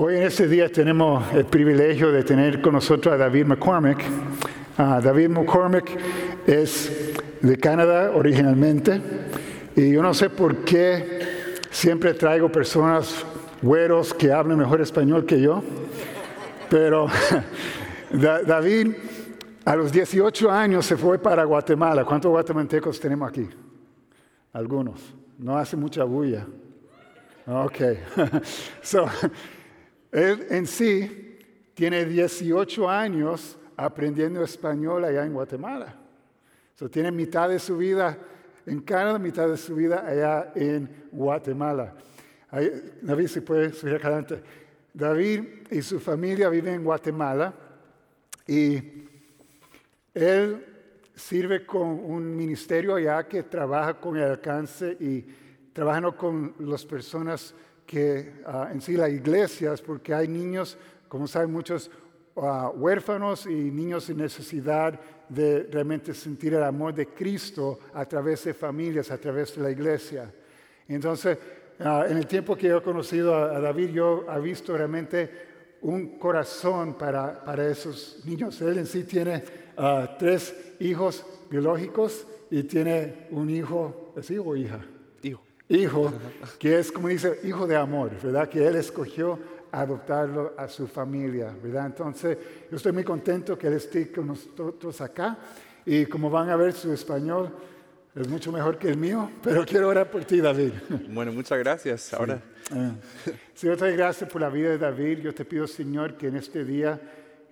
Hoy en este día tenemos el privilegio de tener con nosotros a David McCormick. Ah, David McCormick es de Canadá originalmente y yo no sé por qué siempre traigo personas güeros que hablan mejor español que yo, pero David a los 18 años se fue para Guatemala. ¿Cuántos guatemaltecos tenemos aquí? Algunos. No hace mucha bulla. Ok. so, él en sí tiene 18 años aprendiendo español allá en Guatemala. So, tiene mitad de su vida en Canadá, mitad de su vida allá en Guatemala. David, si puede subir acá adelante. David y su familia viven en Guatemala y él sirve con un ministerio allá que trabaja con el alcance y trabajando con las personas que ah, en sí las iglesias, porque hay niños, como saben muchos, uh, huérfanos y niños sin necesidad de realmente sentir el amor de Cristo a través de familias, a través de la iglesia. Entonces, ah, en el tiempo que he conocido a, David, yo he visto realmente un corazón para, para esos niños. Él en sí tiene tres hijos biológicos y tiene un hijo, ¿es hijo o hija? Hijo. Que es como dice, hijo de amor, ¿verdad? Que él escogió adoptarlo a su familia, ¿verdad? Entonces, yo estoy muy contento que él esté con nosotros acá y como van a ver su español es mucho mejor que el mío, pero quiero orar por ti, David. Bueno, muchas gracias. Ahora. Señor, te doy gracias por la vida de David. Yo te pido, Señor, que en este día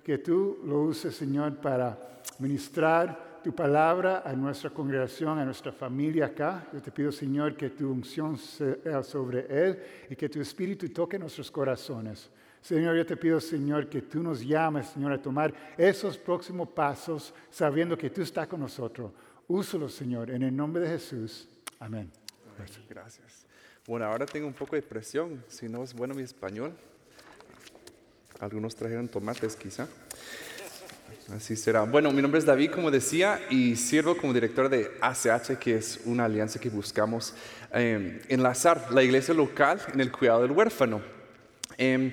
que tú lo uses, Señor, para ministrar tu palabra a nuestra congregación, a nuestra familia acá. Yo te pido, Señor, que tu unción sea sobre él y que tu espíritu toque nuestros corazones. Señor, yo te pido, Señor, que tú nos llames, Señor, a tomar esos próximos pasos sabiendo que tú estás con nosotros. Úsalo, Señor, en el nombre de Jesús. Amén. Gracias. Gracias. Bueno, ahora tengo un poco de presión, si no es bueno mi español. Algunos trajeron tomates quizá. Así será. Bueno, mi nombre es David, como decía, y sirvo como director de ACH, que es una alianza que buscamos eh, enlazar la iglesia local en el cuidado del huérfano. Em,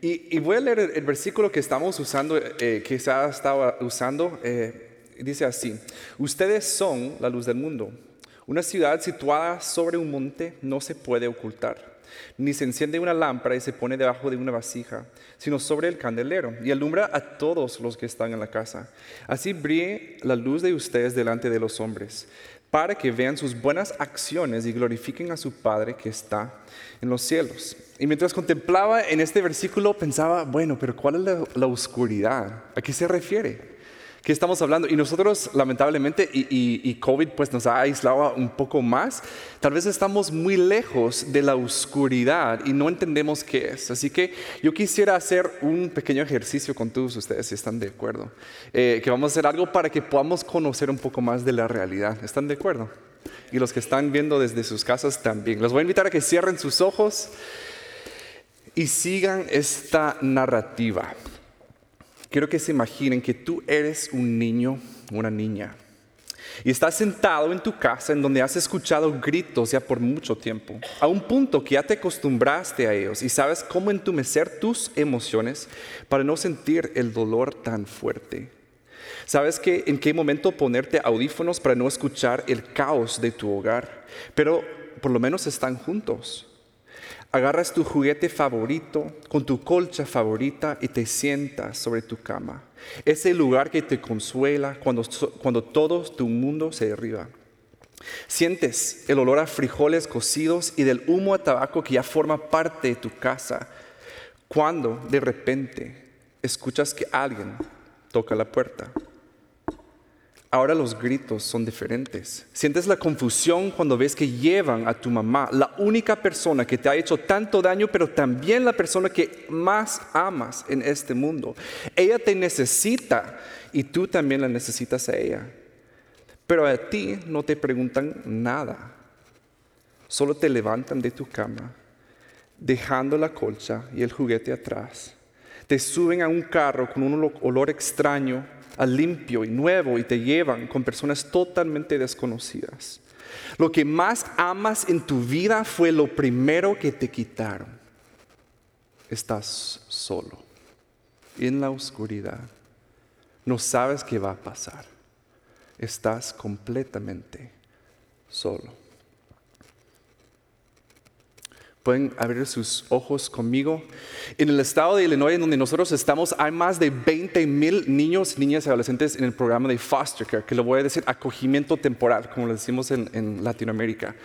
y, voy a leer el, versículo que estamos usando, eh, que se ha estado usando. Eh, dice así, ustedes son la luz del mundo. Una ciudad situada sobre un monte no se puede ocultar ni se enciende una lámpara y se pone debajo de una vasija, sino sobre el candelero y alumbra a todos los que están en la casa. Así brille la luz de ustedes delante de los hombres, para que vean sus buenas acciones y glorifiquen a su Padre que está en los cielos. Y mientras contemplaba en este versículo pensaba, bueno, pero ¿cuál es la, la oscuridad? ¿A qué se refiere? ¿Qué estamos hablando? Y nosotros, lamentablemente, y, COVID pues nos ha aislado un poco más, tal vez estamos muy lejos de la oscuridad y no entendemos qué es. Así que yo quisiera hacer un pequeño ejercicio con todos ustedes, si están de acuerdo. Eh, que vamos a hacer algo para que podamos conocer un poco más de la realidad. ¿Están de acuerdo? Y los que están viendo desde sus casas también. Los voy a invitar a que cierren sus ojos y sigan esta narrativa. Quiero que se imaginen que tú eres un niño, una niña, y estás sentado en tu casa en donde has escuchado gritos ya por mucho tiempo, a un punto que ya te acostumbraste a ellos y sabes cómo entumecer tus emociones para no sentir el dolor tan fuerte. Sabes que en qué momento ponerte audífonos para no escuchar el caos de tu hogar, pero por lo menos están juntos agarras tu juguete favorito con tu colcha favorita y te sientas sobre tu cama. Ese lugar que te consuela cuando, cuando todo tu mundo se derriba. Sientes el olor a frijoles cocidos y del humo a tabaco que ya forma parte de tu casa. Cuando de repente escuchas que alguien toca la puerta. Ahora los gritos son diferentes. Sientes la confusión cuando ves que llevan a tu mamá, la única persona que te ha hecho tanto daño, pero también la persona que más amas en este mundo. Ella te necesita y tú también la necesitas a ella. Pero a ti no te preguntan nada. Solo te levantan de tu cama, dejando la colcha y el juguete atrás. Te suben a un carro con un olor extraño al limpio y nuevo y te llevan con personas totalmente desconocidas. Lo que más amas en tu vida fue lo primero que te quitaron. estás solo, en la oscuridad. No sabes qué va a pasar. Estás completamente solo. Pueden abrir sus ojos conmigo. En el estado de Illinois, en donde nosotros estamos, hay más de 20 mil niños, niñas y adolescentes en el programa de foster care, que lo voy a decir acogimiento temporal, como lo decimos en, Latinoamérica.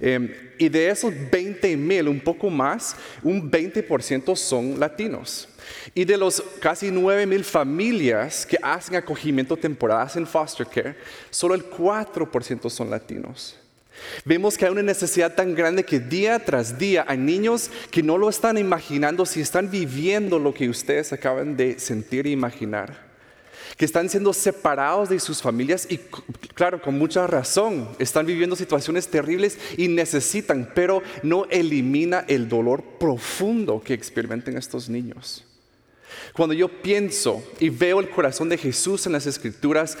Em, y de esos 20 mil, un poco más, un 20% son latinos. Y de los casi 9 mil familias que hacen acogimiento temporal, hacen foster care, solo el 4% son latinos. Vemos que hay una necesidad tan grande que día tras día hay niños que no lo están imaginando si están viviendo lo que ustedes acaban de sentir e imaginar. Que están siendo separados de sus familias y claro, con mucha razón, están viviendo situaciones terribles y necesitan, pero no elimina el dolor profundo que experimentan estos niños. Cuando yo pienso y veo el corazón de Jesús en las escrituras,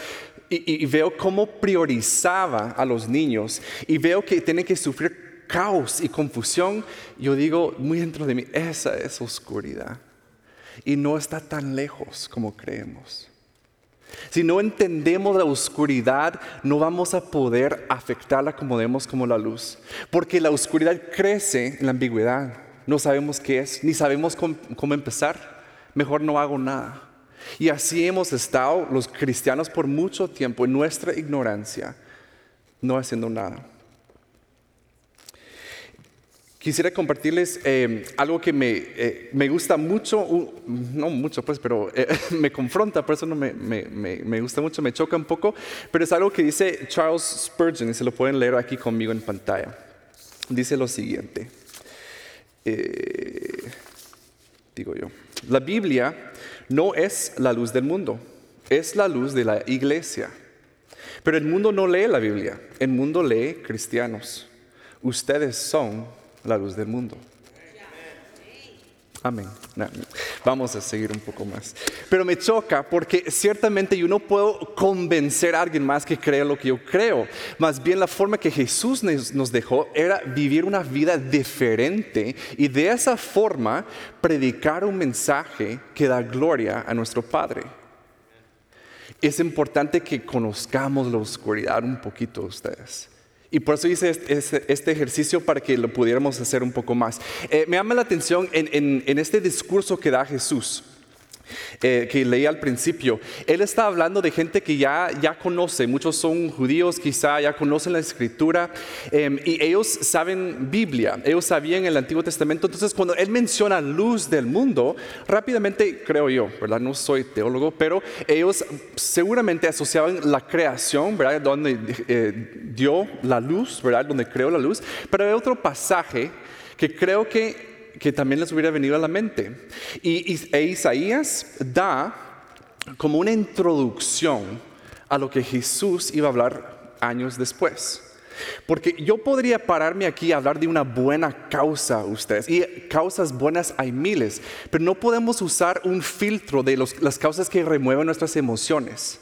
y, veo cómo priorizaba a los niños y veo que tienen que sufrir caos y confusión, yo digo muy dentro de mí, esa es oscuridad. Y no está tan lejos como creemos. Si no entendemos la oscuridad, no vamos a poder afectarla como vemos como la luz. Porque la oscuridad crece en la ambigüedad. No sabemos qué es, ni sabemos cómo empezar. Mejor no hago nada. Y así hemos estado los cristianos por mucho tiempo en nuestra ignorancia, no haciendo nada. Quisiera compartirles eh, algo que eh, me, gusta mucho, no mucho pues, pero eh, me confronta, por eso no me, me, gusta mucho, me choca un poco, pero es algo que dice Charles Spurgeon y se lo pueden leer aquí conmigo en pantalla. Dice lo siguiente, digo yo, la Biblia no es la luz del mundo, es la luz de la iglesia. Pero el mundo no lee la Biblia, el mundo lee cristianos. Ustedes son la luz del mundo. Amén. Vamos a seguir un poco más. Pero me choca porque ciertamente yo no puedo convencer a alguien más que crea lo que yo creo. Más bien la forma que Jesús nos dejó era vivir una vida diferente y de esa forma predicar un mensaje que da gloria a nuestro Padre. Es importante que conozcamos la oscuridad un poquito ustedes. Y por eso hice este ejercicio para que lo pudiéramos hacer un poco más. Eh, me llama la atención en, este discurso que da Jesús. Eh, que leí al principio, él está hablando de gente que ya, ya conoce, muchos son judíos quizá, ya conocen la escritura em, y ellos saben Biblia, ellos sabían el Antiguo Testamento, entonces cuando él menciona luz del mundo, rápidamente creo yo, ¿verdad? No soy teólogo, pero ellos seguramente asociaban la creación, ¿verdad? Donde eh, dio la luz, ¿verdad? Donde creó la luz, pero hay otro pasaje que creo que que también les hubiera venido a la mente. Y, e Isaías da como una introducción a lo que Jesús iba a hablar años después. Porque yo podría pararme aquí a hablar de una buena causa, ustedes, y causas buenas hay miles, pero no podemos usar un filtro de las causas que remueven nuestras emociones.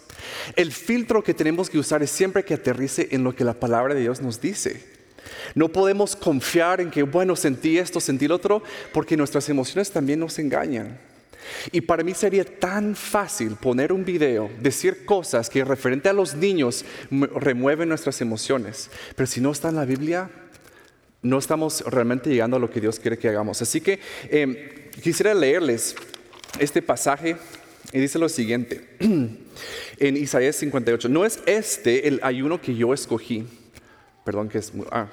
El filtro que tenemos que usar es siempre que aterrice en lo que la palabra de Dios nos dice. No podemos confiar en que, bueno, sentí esto, sentí lo otro, porque nuestras emociones también nos engañan. Y para mí sería tan fácil poner un video, decir cosas que referente a los niños remueven nuestras emociones. Pero si no está en la Biblia, no estamos realmente llegando a lo que Dios quiere que hagamos. Así que em, quisiera leerles este pasaje y dice lo siguiente en Isaías 58. No es este el ayuno que yo escogí Perdón que es... Ah,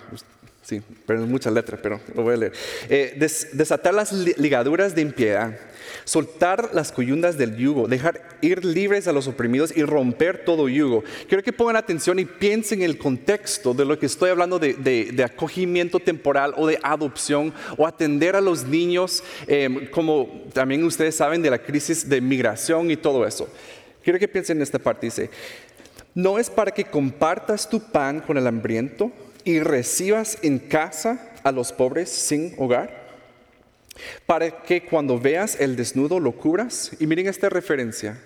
sí, pero es mucha letra, pero lo voy a leer. Eh, desatar las ligaduras de impiedad, soltar las coyundas del yugo, dejar ir libres a los oprimidos y romper todo yugo. Quiero que pongan atención y piensen en el contexto de lo que estoy hablando de, acogimiento temporal o de adopción o atender a los niños, em, como también ustedes saben de la crisis de migración y todo eso. Quiero que piensen en esta parte. Dice, no es para que compartas tu pan con el hambriento y recibas en casa a los pobres sin hogar, para que cuando veas el desnudo lo cubras. Y miren esta referencia.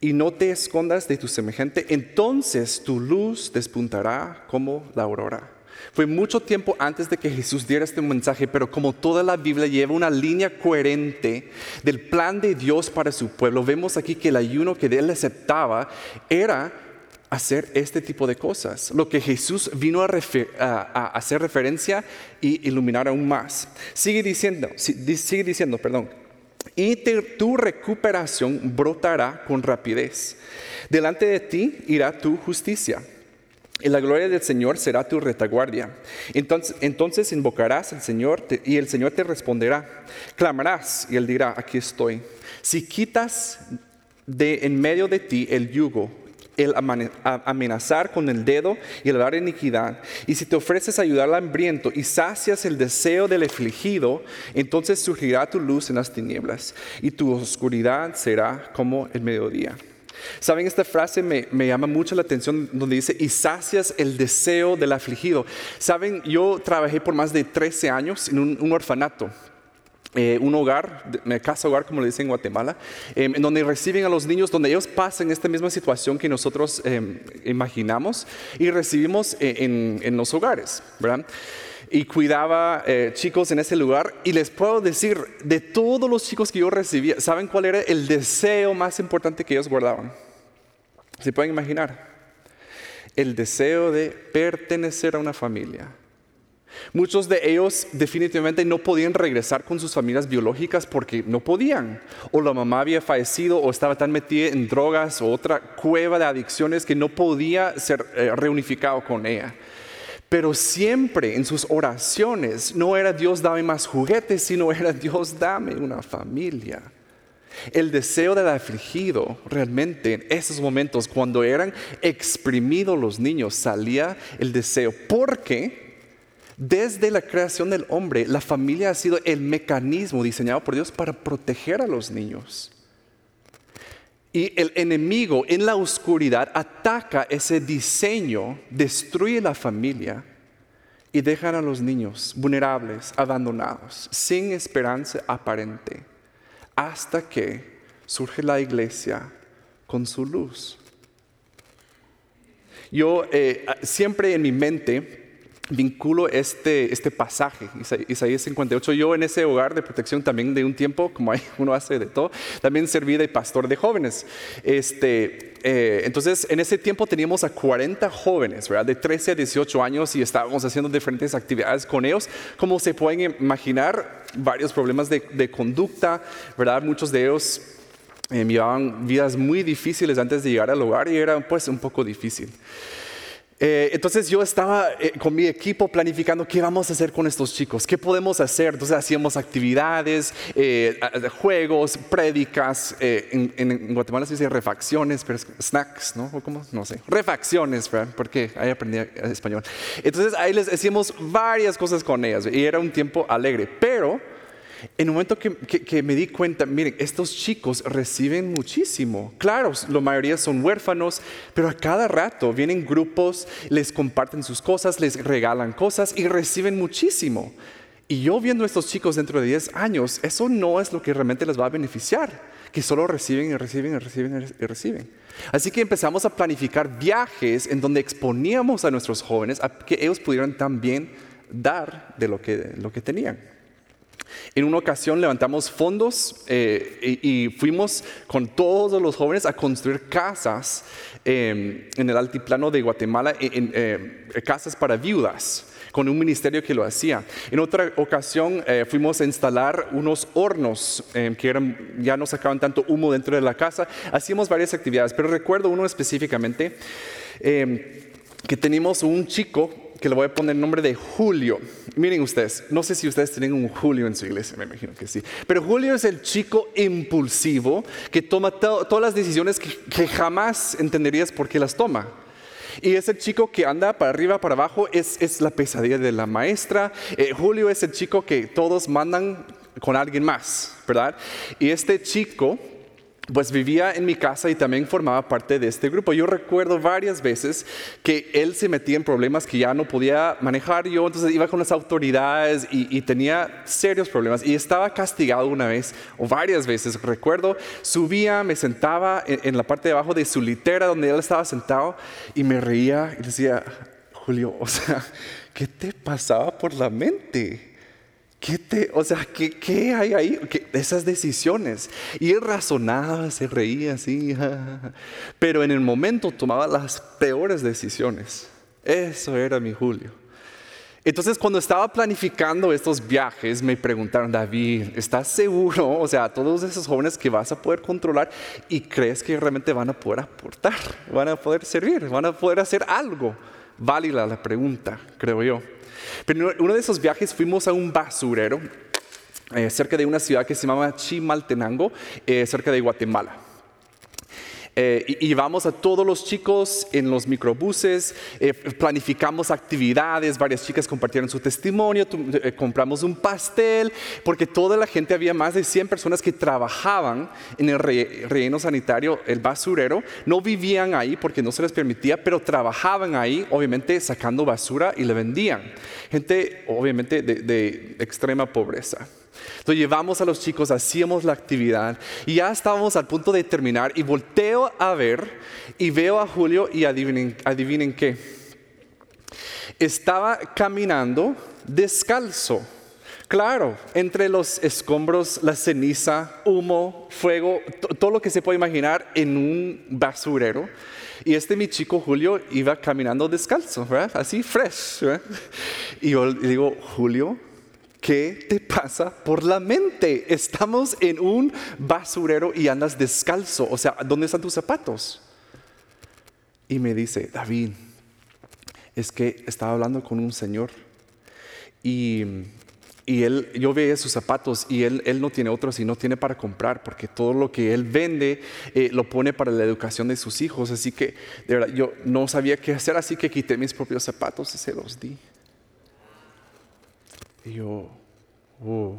Y no te escondas de tu semejante, entonces tu luz despuntará como la aurora Fue mucho tiempo antes de que Jesús diera este mensaje, pero como toda la Biblia lleva una línea coherente del plan de Dios para su pueblo, vemos aquí que el ayuno que él aceptaba era hacer este tipo de cosas, lo que Jesús vino a, hacer referencia y iluminar aún más. Sigue diciendo, sigue diciendo, perdón, y tu recuperación brotará con rapidez. Delante de ti irá tu justicia y la gloria del Señor será tu retaguardia. Entonces, entonces invocarás al Señor y el Señor te responderá. Clamarás y Él dirá, aquí estoy. Si quitas de en medio de ti el yugo, el amenazar con el dedo y el dar iniquidad, y si te ofreces ayudar al hambriento y sacias el deseo del afligido, entonces surgirá tu luz en las tinieblas y tu oscuridad será como el mediodía. Saben, esta frase me, llama mucho la atención donde dice, y sacias el deseo del afligido. Saben, yo trabajé por más de 13 años en un, orfanato. Eh, un hogar, casa hogar como le dicen en Guatemala, em, en donde reciben a los niños, donde ellos pasan esta misma situación que nosotros em, imaginamos y recibimos eh, en, en los hogares, y cuidaba eh, chicos en ese lugar. Y les puedo decir, de todos los chicos que yo recibía, ¿saben cuál era el deseo más importante que ellos guardaban? ¿Se pueden imaginar? El deseo de pertenecer a una familia. Muchos de ellos definitivamente no podían regresar con sus familias biológicas porque no podían. O la mamá había fallecido o estaba tan metida en drogas o otra cueva de adicciones que no podía ser eh, reunificado con ella. Pero siempre en sus oraciones no era Dios dame más juguetes, sino era Dios dame una familia. El deseo del afligido realmente en esos momentos cuando eran exprimidos los niños salía el deseo. Porque desde la creación del hombre la familia ha sido el mecanismo diseñado por Dios para proteger a los niños. Y el enemigo en la oscuridad ataca ese diseño, destruye la familia y dejan a los niños vulnerables, abandonados, sin esperanza aparente, hasta que surge la iglesia con su luz. Yo eh, siempre en mi mente vinculo este, este pasaje, Isaías 58. Yo en ese hogar de protección también de un tiempo, como uno hace de todo, también serví de pastor de jóvenes. Este, eh, entonces, en ese tiempo teníamos a 40 jóvenes, ¿verdad? De 13 a 18 años y estábamos haciendo diferentes actividades con ellos. Como se pueden imaginar, varios problemas de, de conducta, ¿verdad? Muchos de ellos eh, llevaban vidas muy difíciles antes de llegar al hogar y era pues un poco difícil. Eh, entonces yo estaba eh, con mi equipo planificando qué vamos a hacer con estos chicos, qué podemos hacer. Entonces hacíamos actividades, eh, juegos, prédicas. En, Guatemala se dice refacciones, pero snacks, ¿no? cómo? No sé. Refacciones, porque ahí aprendí español. Entonces ahí les hacíamos varias cosas con ellas y era un tiempo alegre. Pero en un momento que, me di cuenta, miren, estos chicos reciben muchísimo. Claro, la mayoría son huérfanos, pero a cada rato vienen grupos, les comparten sus cosas, les regalan cosas y reciben muchísimo. Y yo viendo a estos chicos dentro de 10 años, eso no es lo que realmente les va a beneficiar, que solo reciben y reciben y reciben y reciben. Así que empezamos a planificar viajes en donde exponíamos a nuestros jóvenes a que ellos pudieran también dar de lo que, lo que tenían. En una ocasión levantamos fondos eh, y, fuimos con todos los jóvenes a construir casas em, en el altiplano de Guatemala, en, eh, casas para viudas con un ministerio que lo hacía. En otra ocasión eh, fuimos a instalar unos hornos em, que ya no sacaban tanto humo dentro de la casa. Hacíamos varias actividades, pero recuerdo uno específicamente em, que teníamos un chico que le voy a poner el nombre de Julio. Miren ustedes, no sé si ustedes tienen un Julio en su iglesia, me imagino que sí. Pero Julio es el chico impulsivo que toma todas las decisiones que, jamás entenderías por qué las toma. Y es el chico que anda para arriba, para abajo, es, es la pesadilla de la maestra. Eh, Julio es el chico que todos mandan con alguien más, ¿verdad? Y este chico pues vivía en mi casa y también formaba parte de este grupo. Yo recuerdo varias veces que él se metía en problemas que ya no podía manejar yo, entonces iba con las autoridades y, tenía serios problemas y estaba castigado una vez o varias veces. Recuerdo, subía, me sentaba en, la parte de abajo de su litera donde él estaba sentado y me reía y decía, Julio, o sea, ¿qué te pasaba por la mente? ¿Qué te, o sea, ¿qué, qué hay ahí? esas decisiones. Y él razonaba, se reía así, pero en el momento tomaba las peores decisiones. Eso era mi Julio. Entonces, cuando estaba planificando estos viajes, me preguntaron, David, ¿estás seguro? O sea, todos esos jóvenes que vas a poder controlar y crees que realmente van a poder aportar, van a poder servir, van a poder hacer algo. Válida la pregunta, creo yo. Pero en uno de esos viajes fuimos a un basurero eh, cerca de una ciudad que se llama Chimaltenango, eh, cerca de Guatemala. Eh, y, vamos a todos los chicos en los microbuses, eh, planificamos actividades, varias chicas compartieron su testimonio, eh, compramos un pastel, porque toda la gente, había más de 100 personas que trabajaban en el relleno sanitario, el basurero, no vivían ahí porque no se les permitía, pero trabajaban ahí, obviamente sacando basura y le vendían. Gente, obviamente, de extrema pobreza. Entonces llevamos a los chicos, hacíamos la actividad y ya estábamos al punto de terminar y volteo a ver y veo a Julio y adivinen, adivinen qué. Estaba caminando descalzo. Claro, entre los escombros, la ceniza, humo, fuego, todo lo que se puede imaginar en un basurero. Y este mi chico Julio iba caminando descalzo. Así fresh. Y yo le digo, Julio, ¿Qué te pasa por la mente? Estamos en un basurero y andas descalzo. O sea, ¿dónde están tus zapatos? Y me dice, David, es que estaba hablando con un señor y, él, yo veía sus zapatos y él, él no tiene otros y no tiene para comprar porque todo lo que él vende eh, lo pone para la educación de sus hijos. Así que, de verdad, yo no sabía qué hacer, así que quité mis propios zapatos y se los di. Y yo, oh.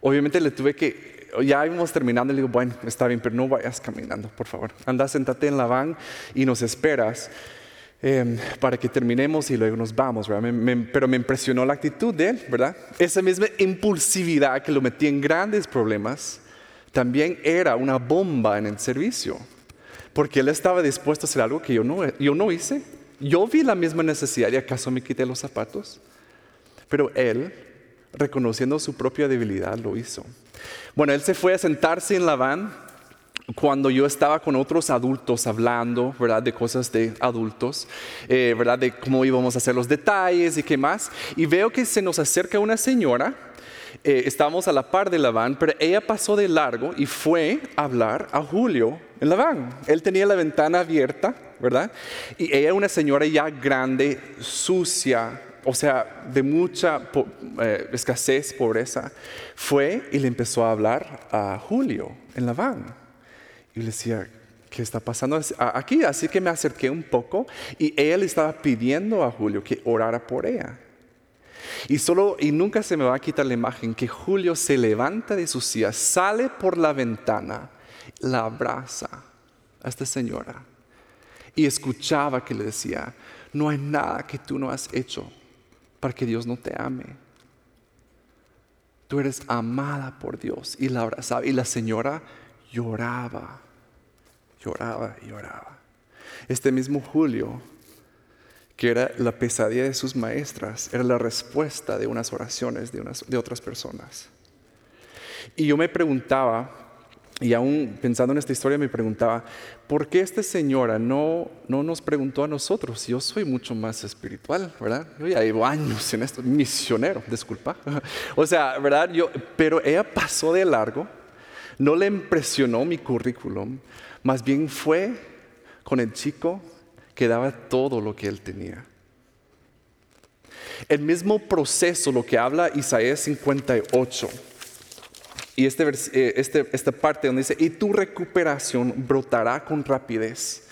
Obviamente le tuve que, ya íbamos terminando, le digo, bueno, está bien, pero no vayas caminando, por favor. Anda, sentate en la van y nos esperas em, para que terminemos y luego nos vamos, ¿verdad? pero me impresionó la actitud de él, ¿verdad? Esa misma impulsividad que lo metía en grandes problemas, también era una bomba en el servicio, porque él estaba dispuesto a hacer algo que yo no, yo no hice. Yo vi la misma necesidad y acaso me quité los zapatos. Pero él, reconociendo su propia debilidad, lo hizo. Bueno, él se fue a sentarse en la van cuando yo estaba con otros adultos hablando, ¿verdad? De cosas de adultos, eh, ¿verdad? De cómo íbamos a hacer los detalles y qué más. Y veo que se nos acerca una señora. Eh, estábamos a la par de la van, pero ella pasó de largo y fue a hablar a Julio en la van. Él tenía la ventana abierta, ¿verdad? Y ella, una señora ya grande, sucia, o sea, de mucha eh, escasez, pobreza, fue y le empezó a hablar a Julio en la van. Y le decía, ¿qué está pasando aquí? Así que me acerqué un poco y él estaba pidiendo a Julio que orara por ella. Y solo, y nunca se me va a quitar la imagen que Julio se levanta de su silla, sale por la ventana, la abraza a esta señora y escuchaba que le decía, no hay nada que tú no has hecho para que Dios no te ame. Tú eres amada por Dios. Y la. Y la señora lloraba, lloraba y lloraba. Este mismo Julio, que era la pesadilla de sus maestras, era la respuesta de unas oraciones de, unas, de otras personas. Y yo me preguntaba, y aún pensando en esta historia me preguntaba, ¿por qué esta señora no, no nos preguntó a nosotros? Yo soy mucho más espiritual, ¿verdad? Yo ya llevo años en esto, misionero, disculpa. O sea, ¿verdad? Yo, pero ella pasó de largo, no le impresionó mi currículum, más bien fue con el chico que daba todo lo que él tenía. El mismo proceso, lo que habla Isaías 58 y este, eh, este, esta parte donde dice, y tu recuperación brotará con rapidez.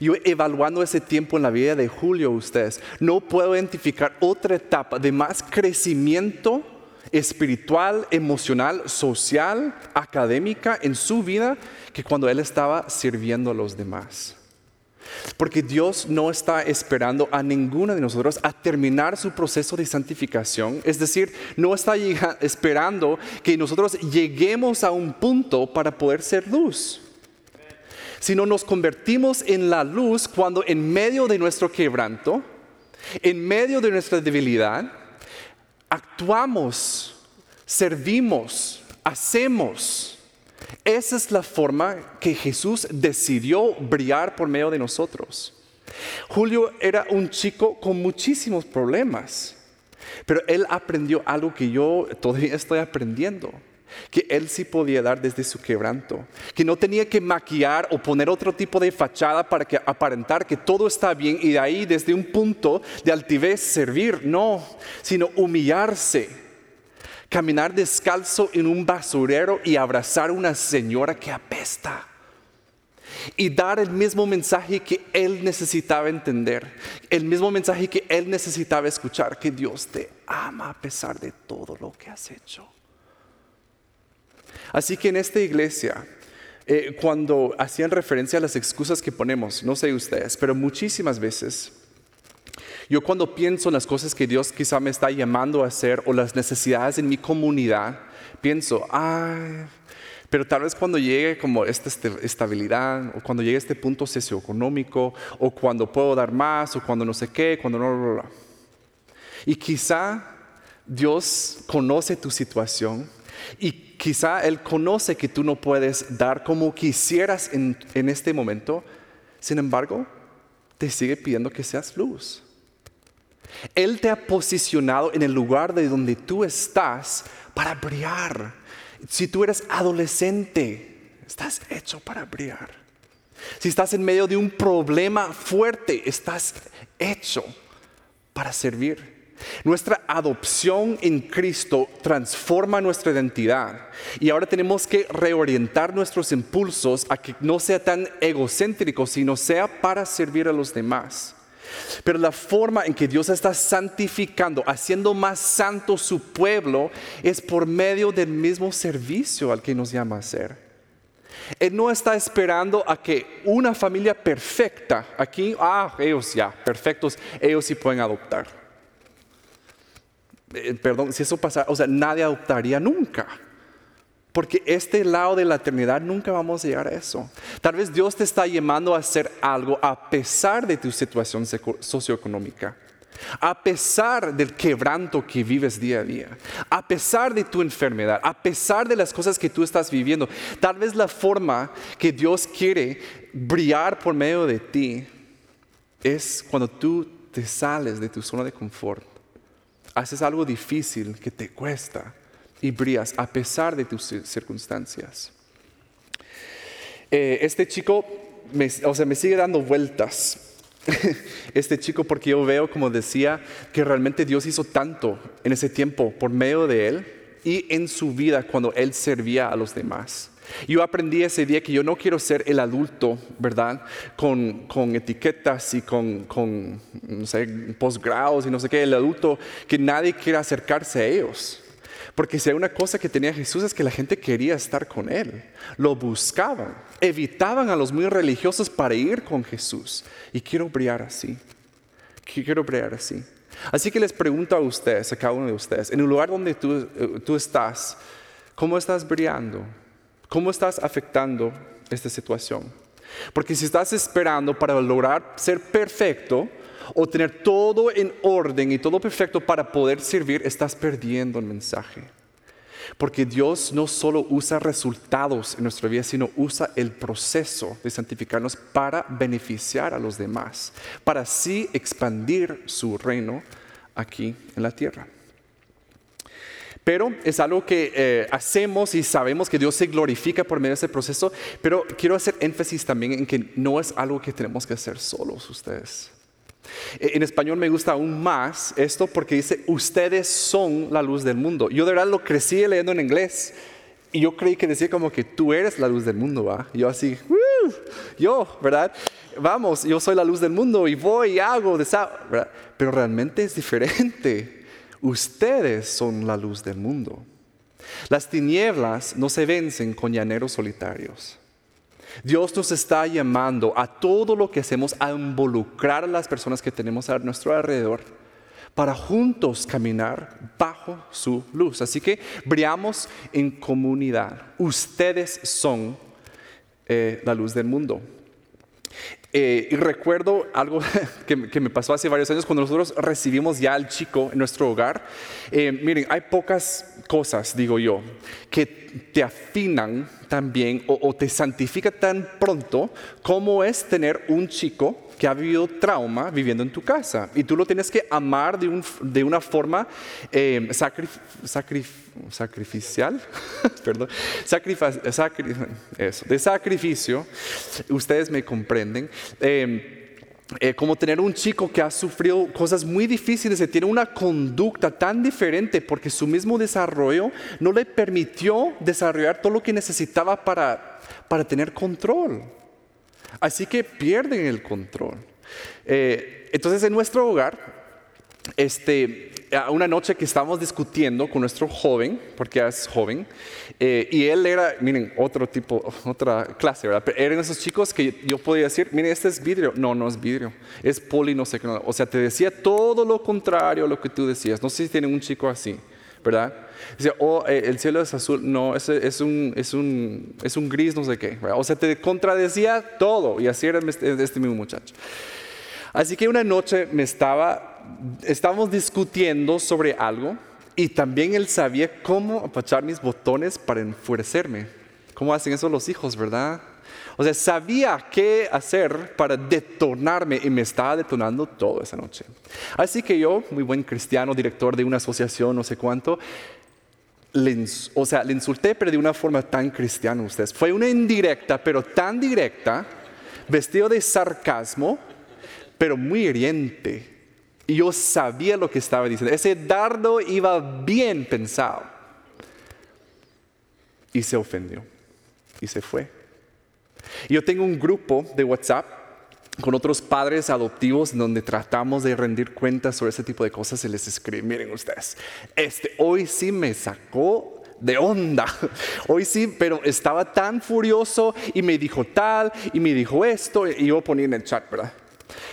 Yo evaluando ese tiempo en la vida de Julio, ustedes, no puedo identificar otra etapa de más crecimiento espiritual, emocional, social, académica en su vida que cuando él estaba sirviendo a los demás. Porque Dios no está esperando a ninguno de nosotros a terminar su proceso de santificación. Es decir, no está esperando que nosotros lleguemos a un punto para poder ser luz. Sino nos convertimos en la luz cuando en medio de nuestro quebranto En medio de nuestra debilidad, actuamos, servimos, hacemos. Esa es la forma que Jesús decidió brillar por medio de nosotros. Julio era un chico con muchísimos problemas, pero él aprendió algo que yo todavía estoy aprendiendo que él sí podía dar desde su quebranto, que no tenía que maquillar o poner otro tipo de fachada para que aparentar que todo está bien y de ahí desde un punto de altivez servir, no, sino humillarse, caminar descalzo en un basurero y abrazar a una señora que apesta y dar el mismo mensaje que él necesitaba entender, el mismo mensaje que él necesitaba escuchar, que Dios te ama a pesar de todo lo que has hecho. Así que en esta iglesia, eh, cuando hacían referencia a las excusas que ponemos, no sé ustedes, pero muchísimas veces, yo cuando pienso en las cosas que Dios quizá me está llamando a hacer o las necesidades en mi comunidad, pienso, ay, pero tal vez cuando llegue como esta estabilidad o cuando llegue este punto socioeconómico o cuando puedo dar más o cuando no sé qué, cuando no, no. Y quizá Dios conoce tu situación y quizá Él conoce que tú no puedes dar como quisieras en, en este momento, sin embargo, te sigue pidiendo que seas luz. Él te ha posicionado en el lugar de donde tú estás para brillar. Si tú eres adolescente, estás hecho para brillar. Si estás en medio de un problema fuerte, estás hecho para servir. Nuestra adopción en Cristo transforma nuestra identidad y ahora tenemos que reorientar nuestros impulsos a que no sea tan egocéntrico, sino sea para servir a los demás. Pero la forma en que Dios está santificando, haciendo más santo su pueblo, es por medio del mismo servicio al que nos llama a ser. Él no está esperando a que una familia perfecta, aquí, ah, ellos ya, perfectos, ellos sí pueden adoptar. Eh, perdón, si eso pasara, o sea, nadie adoptaría nunca. Porque este lado de la eternidad nunca vamos a llegar a eso. Tal vez Dios te está llamando a hacer algo a pesar de tu situación socioeconómica. A pesar del quebranto que vives día a día, a pesar de tu enfermedad, a pesar de las cosas que tú estás viviendo, tal vez la forma que Dios quiere brillar por medio de ti es cuando tú te sales de tu zona de confort haces algo difícil que te cuesta y brillas a pesar de tus circunstancias. Eh, este chico, o sea, me sigue dando vueltas. Este chico, porque yo veo, como decía, que realmente Dios hizo tanto en ese tiempo por medio de él y en su vida cuando él servía a los demás. Yo aprendí ese día que yo no quiero ser el adulto, ¿verdad? Con, etiquetas y con, con no sé, posgrados y no sé qué, el adulto que nadie quiere acercarse a ellos. Porque si hay una cosa que tenía Jesús es que la gente quería estar con Él, lo buscaban, evitaban a los muy religiosos para ir con Jesús. Y quiero brillar así, quiero brillar así. Así que les pregunto a ustedes, a cada uno de ustedes, en el lugar donde tú, eh, tú estás, ¿cómo estás brillando? ¿Cómo estás afectando esta situación? Porque si estás esperando para lograr ser perfecto o tener todo en orden y todo perfecto para poder servir, estás perdiendo el mensaje. Porque Dios no solo usa resultados en nuestra vida, sino usa el proceso de santificarnos para beneficiar a los demás, para así expandir su reino aquí en la tierra. Pero es algo que eh, hacemos y sabemos que Dios se glorifica por medio de ese proceso. Pero quiero hacer énfasis también en que no es algo que tenemos que hacer solos ustedes. Eh, en español me gusta aún más esto porque dice, ustedes son la luz del mundo. Yo de verdad lo crecí leyendo en inglés y yo creí que decía como que tú eres la luz del mundo, ¿va? Yo así, yo, ¿verdad? Vamos, yo soy la luz del mundo y voy y hago, ¿verdad? pero realmente es diferente. Ustedes son la luz del mundo. Las tinieblas no se vencen con llaneros solitarios. Dios nos está llamando a todo lo que hacemos a involucrar a las personas que tenemos a nuestro alrededor para juntos caminar bajo su luz. Así que brillamos en comunidad. Ustedes son eh, la luz del mundo. Eh, y recuerdo algo que, me pasó hace varios años cuando nosotros recibimos ya al chico en nuestro hogar. Eh, miren, hay pocas cosas, digo yo, que te afinan también o, te santifica tan pronto como es tener un chico que ha vivido trauma viviendo en tu casa. Y tú lo tienes que amar de, un, de una forma eh, sacrificial, perdón, eso, de sacrificio. Ustedes me comprenden. Eh, eh, como tener un chico que ha sufrido cosas muy difíciles y tiene una conducta tan diferente porque su mismo desarrollo no le permitió desarrollar todo lo que necesitaba para, para tener control. Así que pierden el control. Eh, entonces en nuestro hogar, este, una noche que estábamos discutiendo con nuestro joven, porque es joven, eh, y él era, miren, otro tipo, otra clase, ¿verdad? Pero eran esos chicos que yo podía decir, miren, este es vidrio. No, no es vidrio, es poli, no sé qué. O sea, te decía todo lo contrario a lo que tú decías. No sé si tienen un chico así, ¿verdad? Dice, oh, eh, el cielo es azul. No, es, es, un, es, un, es un gris, no sé qué. O sea, te contradecía todo. Y así era este, este mismo muchacho. Así que una noche me estaba, estábamos discutiendo sobre algo y también él sabía cómo apachar mis botones para enfurecerme. ¿Cómo hacen eso los hijos, verdad? O sea, sabía qué hacer para detonarme y me estaba detonando toda esa noche. Así que yo, muy buen cristiano, director de una asociación, no sé cuánto, o sea, le insulté, pero de una forma tan cristiana ustedes. Fue una indirecta, pero tan directa, vestido de sarcasmo, pero muy hiriente. Y yo sabía lo que estaba diciendo. Ese dardo iba bien pensado. Y se ofendió. Y se fue. Yo tengo un grupo de WhatsApp con otros padres adoptivos donde tratamos de rendir cuentas sobre ese tipo de cosas y les escribe, miren ustedes, este hoy sí me sacó de onda. Hoy sí, pero estaba tan furioso y me dijo tal y me dijo esto y yo ponía en el chat, ¿verdad?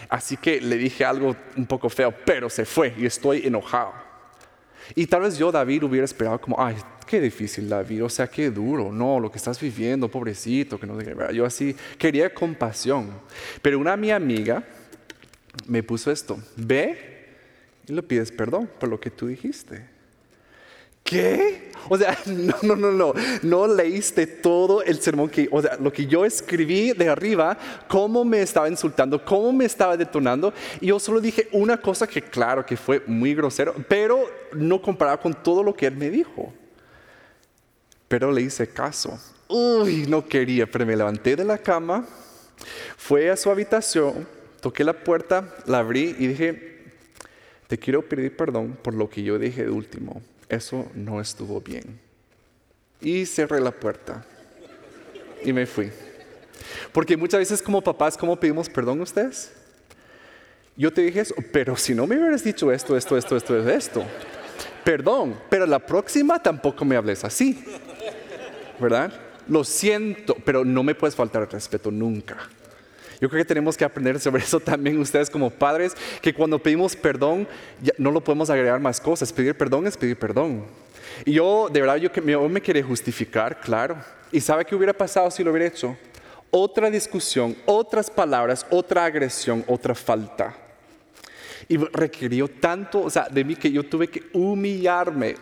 Así que le dije algo un poco feo, pero se fue y estoy enojado. Y tal vez yo, David, hubiera esperado como, ay, qué difícil, David, o sea, qué duro, no, lo que estás viviendo, pobrecito, que no sé Yo así quería compasión. Pero una mi amiga me puso esto, ve y le pides perdón por lo que tú dijiste. ¿Qué? O sea, no, no, no, no, no leíste todo el sermón que, o sea, lo que yo escribí de arriba, cómo me estaba insultando, cómo me estaba detonando, y yo solo dije una cosa que claro que fue muy grosero, pero no comparado con todo lo que él me dijo. Pero le hice caso. Uy, no quería, pero me levanté de la cama, fui a su habitación, toqué la puerta, la abrí y dije, te quiero pedir perdón por lo que yo dije de último eso no estuvo bien. Y cerré la puerta y me fui. Porque muchas veces como papás, ¿cómo pedimos perdón a ustedes? Yo te dije eso, pero si no me hubieras dicho esto, esto, esto, esto, esto, perdón, pero la próxima tampoco me hables así, ¿verdad? Lo siento, pero no me puedes faltar el respeto nunca. Yo creo que tenemos que aprender sobre eso también ustedes como padres, que cuando pedimos perdón no lo podemos agregar más cosas. Pedir perdón es pedir perdón. Y yo, de verdad, yo, yo me quería justificar, claro. ¿Y sabe qué hubiera pasado si lo hubiera hecho? Otra discusión, otras palabras, otra agresión, otra falta. Y requirió tanto, o sea, de mí que yo tuve que humillarme.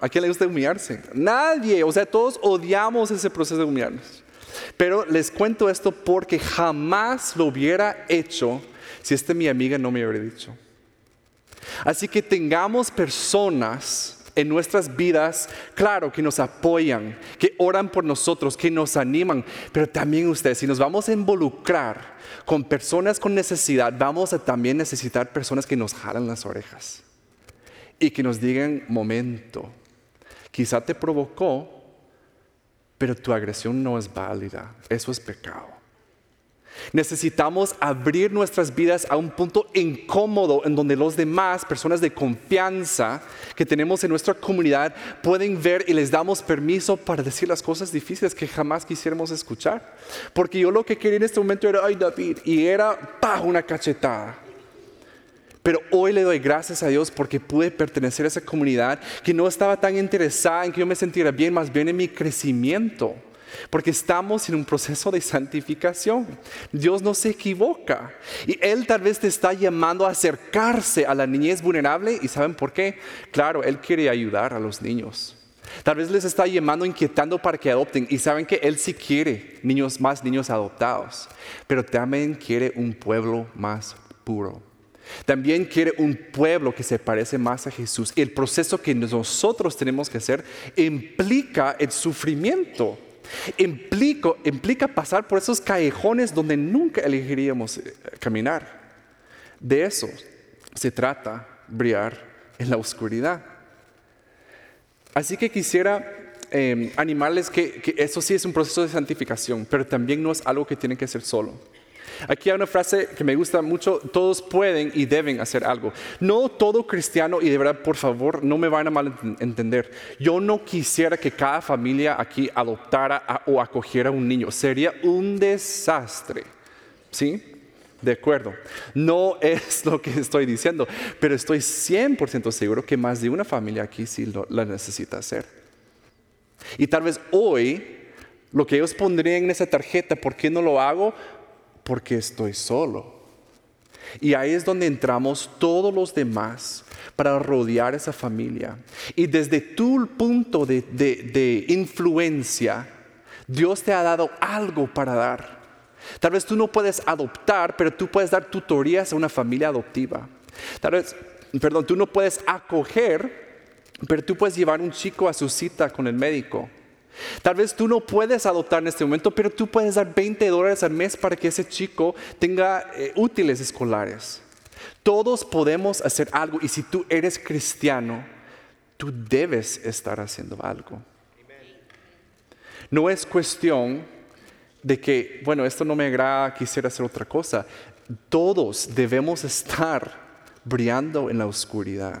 ¿A quién le gusta humillarse? Nadie. O sea, todos odiamos ese proceso de humillarnos. Pero les cuento esto porque jamás lo hubiera hecho si esta mi amiga no me hubiera dicho. Así que tengamos personas en nuestras vidas, claro, que nos apoyan, que oran por nosotros, que nos animan, pero también ustedes, si nos vamos a involucrar con personas con necesidad, vamos a también necesitar personas que nos jalan las orejas y que nos digan, momento, quizá te provocó pero tu agresión no es válida. Eso es pecado. Necesitamos abrir nuestras vidas a un punto incómodo en donde los demás, personas de confianza que tenemos en nuestra comunidad, pueden ver y les damos permiso para decir las cosas difíciles que jamás quisiéramos escuchar. Porque yo lo que quería en este momento era, ay David, y era, pa, una cachetada. Pero hoy le doy gracias a Dios porque pude pertenecer a esa comunidad que no estaba tan interesada en que yo me sintiera bien, más bien en mi crecimiento. porque estamos en un proceso de santificación. Dios no se equivoca y Él tal vez te está llamando a acercarse a la niñez vulnerable y ¿saben por qué? Claro, Él quiere ayudar a los niños. Tal vez les está llamando, inquietando para que adopten y saben que Él sí quiere niños más niños adoptados, pero también quiere un pueblo más puro. También quiere un pueblo que se parece más a Jesús. El proceso que nosotros tenemos que hacer implica el sufrimiento. Implica, pasar por esos callejones donde nunca elegiríamos eh, caminar. De eso se trata brillar en la oscuridad. Así que quisiera em, animarles que, que eso sí es un proceso de santificación, pero también no es algo que tienen que hacer solo. Aquí hay una frase que me gusta mucho, todos pueden y deben hacer algo. No todo cristiano, y de verdad, por favor, no me van a malentender. Yo no quisiera que cada familia aquí adoptara o acogiera un niño. Sería un desastre. ¿Sí? De acuerdo. No es lo que estoy diciendo, pero estoy 100% seguro que más de una familia aquí sí lo, la necesita hacer. Y tal vez hoy lo que ellos pondrían en esa tarjeta, ¿por qué no lo hago? Porque estoy solo. Y ahí es donde entramos todos los demás para rodear esa familia. Y desde tu punto de, influencia, Dios te ha dado algo para dar. Tal vez tú no puedes adoptar, pero tú puedes dar tutorías a una familia adoptiva. Tal vez, perdón, tú no puedes acoger, pero tú puedes llevar un chico a su cita con el médico. Tal vez tú no puedes adoptar en este momento, pero tú puedes dar 20 dólares al mes para que ese chico tenga eh, útiles escolares. Todos podemos hacer algo y si tú eres cristiano, tú debes estar haciendo algo. No es cuestión de que, bueno, esto no me agrada, quisiera hacer otra cosa. Todos debemos estar brillando en la oscuridad.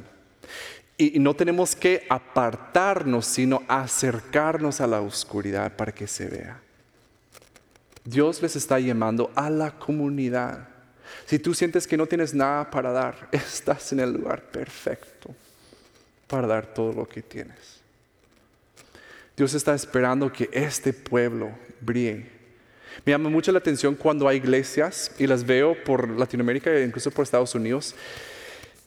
Y no tenemos que apartarnos, sino acercarnos a la oscuridad para que se vea. Dios les está llamando a la comunidad. Si tú sientes que no tienes nada para dar, estás en el lugar perfecto para dar todo lo que tienes. Dios está esperando que este pueblo brille. Me llama mucho la atención cuando hay iglesias y las veo por Latinoamérica e incluso por Estados Unidos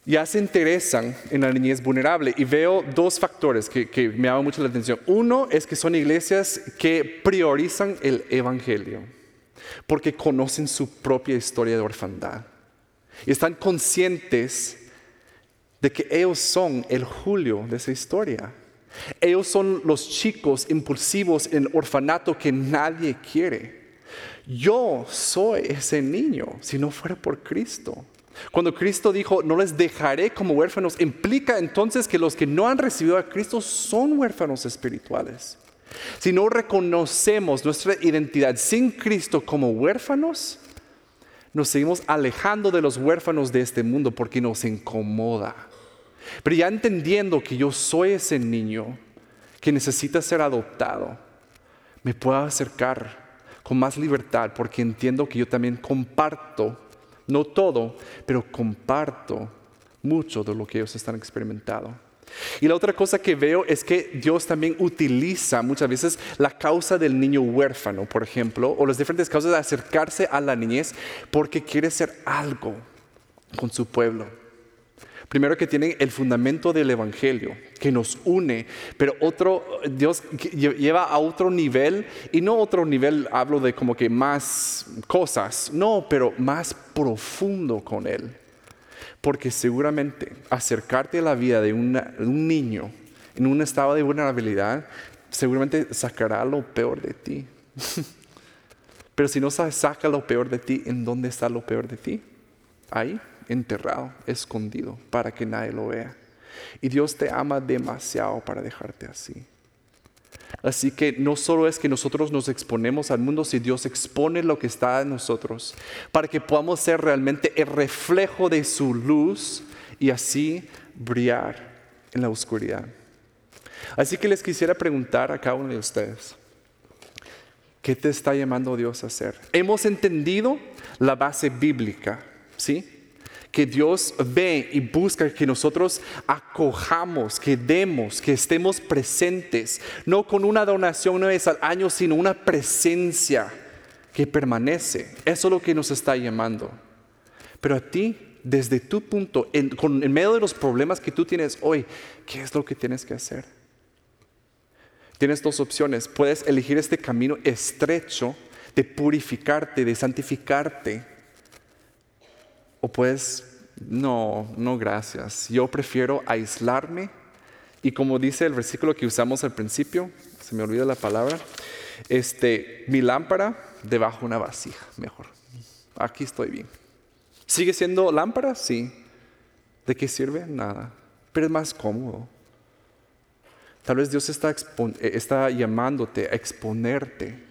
ya se interesan en la niñez vulnerable y veo dos factores que, me llaman mucho la atención. Uno es que son iglesias que priorizan el Evangelio porque conocen su propia historia de orfandad y están conscientes de que ellos son el Julio de esa historia. Ellos son los chicos impulsivos en orfanato que nadie quiere. Yo soy ese niño si no fuera por Cristo. Cuando Cristo dijo, no les dejaré como huérfanos, implica entonces que los que no han recibido a Cristo son huérfanos espirituales. Si no reconocemos nuestra identidad sin Cristo como huérfanos, nos seguimos alejando de los huérfanos de este mundo porque nos incomoda. Pero ya entendiendo que yo soy ese niño que necesita ser adoptado, me puedo acercar con más libertad porque entiendo que yo también comparto no todo, pero comparto mucho de lo que ellos están experimentando. Y la otra cosa que veo es que Dios también utiliza muchas veces la causa del niño huérfano, por ejemplo, o las diferentes causas de acercarse a la niñez porque quiere hacer algo con su pueblo. Primero que tiene el fundamento del Evangelio que nos une, pero otro, Dios lleva a otro nivel, y no otro nivel, hablo de como que más cosas, no, pero más profundo con Él. Porque seguramente acercarte a la vida de, un niño en un estado de vulnerabilidad, seguramente sacará lo peor de ti. pero si no saca lo peor de ti, ¿en dónde está lo peor de ti? Ahí enterrado, escondido, para que nadie lo vea. Y Dios te ama demasiado para dejarte así. Así que no solo es que nosotros nos exponemos al mundo, si Dios expone lo que está en nosotros, para que podamos ser realmente el reflejo de su luz y así brillar en la oscuridad. Así que les quisiera preguntar a cada uno de ustedes, ¿qué te está llamando Dios a hacer? Hemos entendido la base bíblica, ¿sí? Que Dios ve y busca que nosotros acojamos, que demos, que estemos presentes, no con una donación una vez al año, sino una presencia que permanece. Eso es lo que nos está llamando. Pero a ti, desde tu punto, en, en medio de los problemas que tú tienes hoy, ¿qué es lo que tienes que hacer? Tienes dos opciones. Puedes elegir este camino estrecho de purificarte, de santificarte o pues, no, no gracias. Yo prefiero aislarme y como dice el versículo que usamos al principio, se me olvida la palabra, este, mi lámpara debajo de una vasija, mejor. Aquí estoy bien. ¿Sigue siendo lámpara? Sí. ¿De qué sirve? Nada. Pero es más cómodo. Tal vez Dios está, está llamándote a exponerte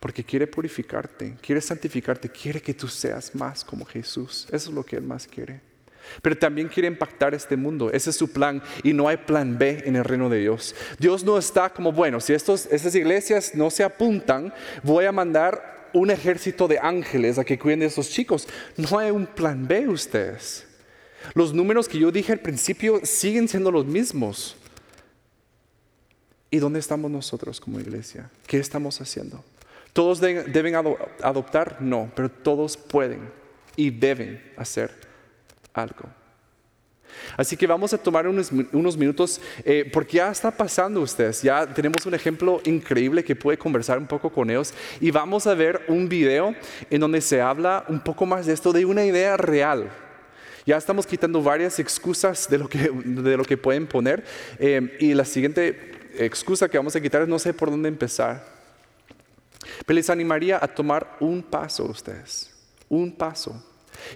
porque quiere purificarte, quiere santificarte, quiere que tú seas más como Jesús. Eso es lo que Él más quiere. Pero también quiere impactar este mundo. Ese es su plan y no hay plan B en el reino de Dios. Dios no está como, bueno, si estos, estas iglesias no se apuntan, voy a mandar un ejército de ángeles a que cuiden de esos chicos. No hay un plan B ustedes. Los números que yo dije al principio siguen siendo los mismos. ¿Y dónde estamos nosotros como iglesia? ¿Qué estamos haciendo? ¿Todos deben adoptar? No, pero todos pueden y deben hacer algo. Así que vamos a tomar unos, minutos eh, porque ya está pasando ustedes, ya tenemos un ejemplo increíble que puede conversar un poco con ellos y vamos a ver un video en donde se habla un poco más de esto, de una idea real. Ya estamos quitando varias excusas de lo que, pueden poner eh, y la siguiente excusa que vamos a quitar es no sé por dónde empezar. Pero les animaría a tomar un paso ustedes, un paso.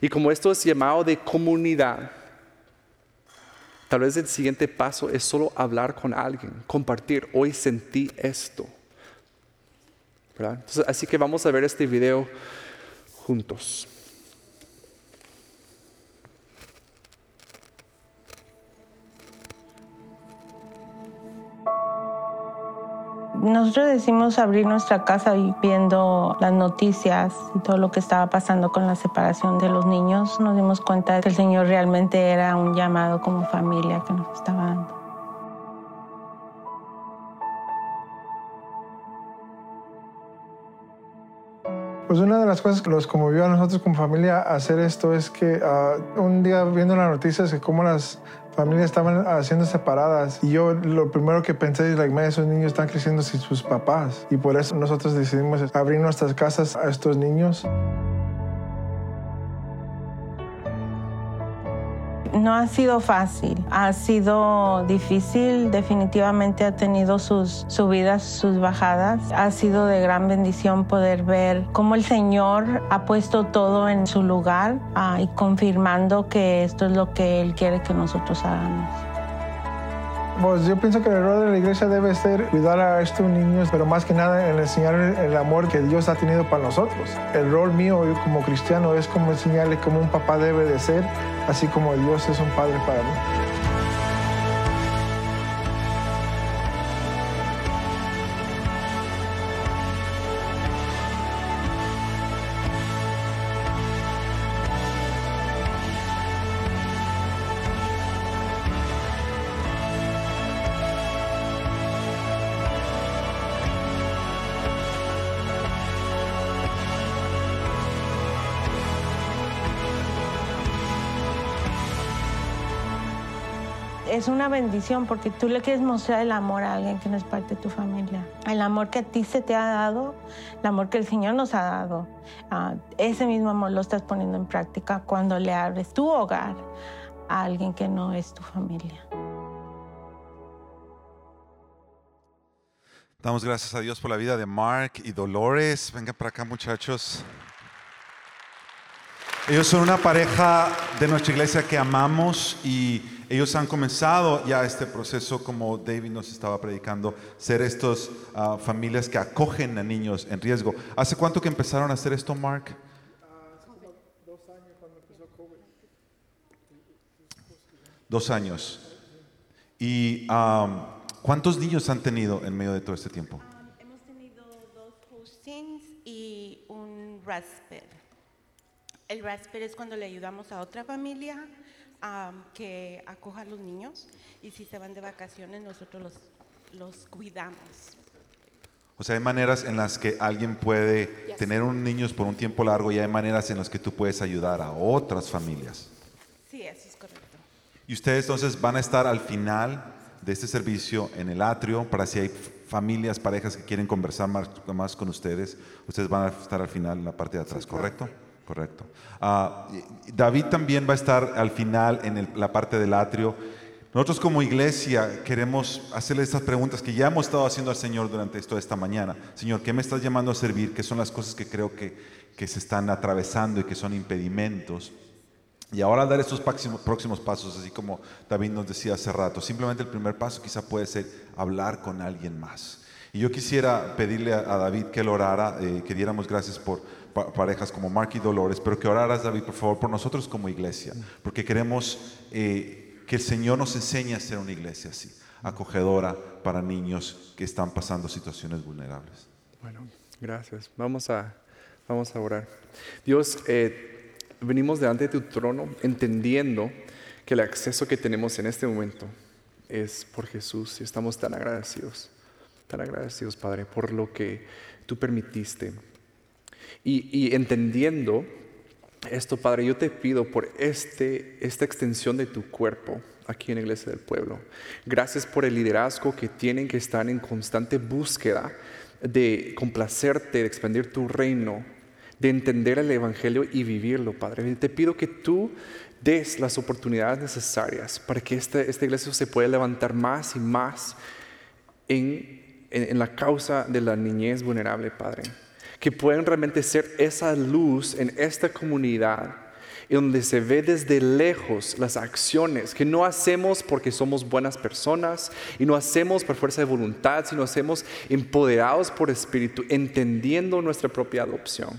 Y como esto es llamado de comunidad, tal vez el siguiente paso es solo hablar con alguien, compartir, hoy sentí esto. así que vamos a ver este video juntos. Nosotros decimos abrir nuestra casa y viendo las noticias y todo lo que estaba pasando con la separación de los niños, nos dimos cuenta que el Señor realmente era un llamado como familia que nos estaba dando. Pues una de las cosas que nos conmovió a nosotros como familia hacer esto es que ah, un día viendo las noticias de cómo las familias estaban haciendo separadas. Y yo lo primero que pensé es, like, esos niños están creciendo sin sus papás. Y por eso nosotros decidimos abrir nuestras casas a estos niños. No ha sido fácil, ha sido difícil, definitivamente ha tenido sus subidas, sus bajadas. Ha sido de gran bendición poder ver cómo el Señor ha puesto todo en su lugar ah, y confirmando que esto es lo que Él quiere que nosotros hagamos. Pues yo pienso que el rol de la iglesia debe ser cuidar a estos niños, pero más que nada en enseñar el amor que Dios ha tenido para nosotros. El rol mío como cristiano es como enseñarle cómo un papá debe de ser, así como Dios es un padre para mí. Es una bendición porque tú le quieres mostrar el amor a alguien que no es parte de tu familia. El amor que a ti se te ha dado, el amor que el Señor nos ha dado. Ah, ese mismo amor lo estás poniendo en práctica cuando le abres tu hogar a alguien que no es tu familia. Damos gracias a Dios por la vida de Mark y Dolores. Vengan para acá muchachos. Ellos son una pareja de nuestra iglesia que amamos y ellos han comenzado ya este proceso, como David nos estaba predicando, ser estas ah, familias que acogen a niños en riesgo. ¿Hace cuánto que empezaron a hacer esto, Mark? dos años. ¿Y cuántos niños han tenido en medio de todo este tiempo? hemos tenido dos hostings y un Raspberry. El rasper es cuando le ayudamos a otra familia am, que acoja a los niños y si se van de vacaciones nosotros los, los cuidamos. O sea, hay maneras en las que alguien puede Yes. tener un niños por un tiempo largo y hay maneras en las que tú puedes ayudar a otras familias. Sí, eso es correcto. Y ustedes entonces van a estar al final de este servicio en el atrio para si hay familias, parejas que quieren conversar más, más con ustedes. Ustedes van a estar al final en la parte de atrás, ¿correcto? Correcto. Y- David también va a estar al final en el- la parte del atrio. Nosotros como iglesia queremos hacerle estas preguntas que ya hemos estado haciendo al Señor durante toda esta mañana. Señor, ¿qué me estás llamando a servir? ¿Qué son las cosas que creo que, que se están atravesando y que son impedimentos? Y ahora dar estos próximos, pasos, así como David nos decía hace rato, simplemente el primer paso quizá puede ser hablar con alguien más. Y yo quisiera pedirle a David que él orara, eh, que diéramos gracias por pa- parejas como Mark y Dolores, pero que oraras, David, por favor, por nosotros como iglesia, porque queremos eh, que el Señor nos enseñe a ser una iglesia así, acogedora para niños que están pasando situaciones vulnerables. Bueno, gracias. Vamos a, vamos a orar. Dios, eh, venimos delante de tu trono entendiendo que el acceso que tenemos en este momento es por Jesús y estamos tan agradecidos, tan agradecidos, Padre, por lo que tú permitiste. Y, entendiendo esto, Padre, yo te pido por este, esta extensión de tu cuerpo aquí en la Iglesia del Pueblo. Gracias por el liderazgo que tienen que estar en constante búsqueda de complacerte, de expandir tu reino, de entender el Evangelio y vivirlo, Padre. Y te pido que tú des las oportunidades necesarias para que esta, esta iglesia se pueda levantar más y más en- en la causa de la niñez vulnerable, Padre. Que puedan realmente ser esa luz en esta comunidad, en donde se ve desde lejos las acciones que no hacemos porque somos buenas personas y no hacemos por fuerza de voluntad, sino hacemos empoderados por Espíritu, entendiendo nuestra propia adopción.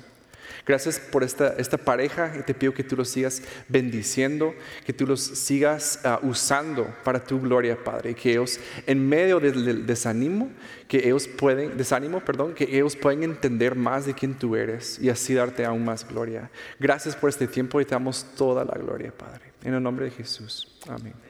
Gracias por esta, esta pareja y te pido que tú los sigas bendiciendo, que tú los sigas ah, usando para tu gloria, Padre, y que ellos en medio del, desánimo, que ellos pueden, desánimo, perdón, que ellos pueden entender más de quién tú eres y así darte aún más gloria. Gracias por este tiempo y te damos toda la gloria, Padre. En el nombre de Jesús. Amén.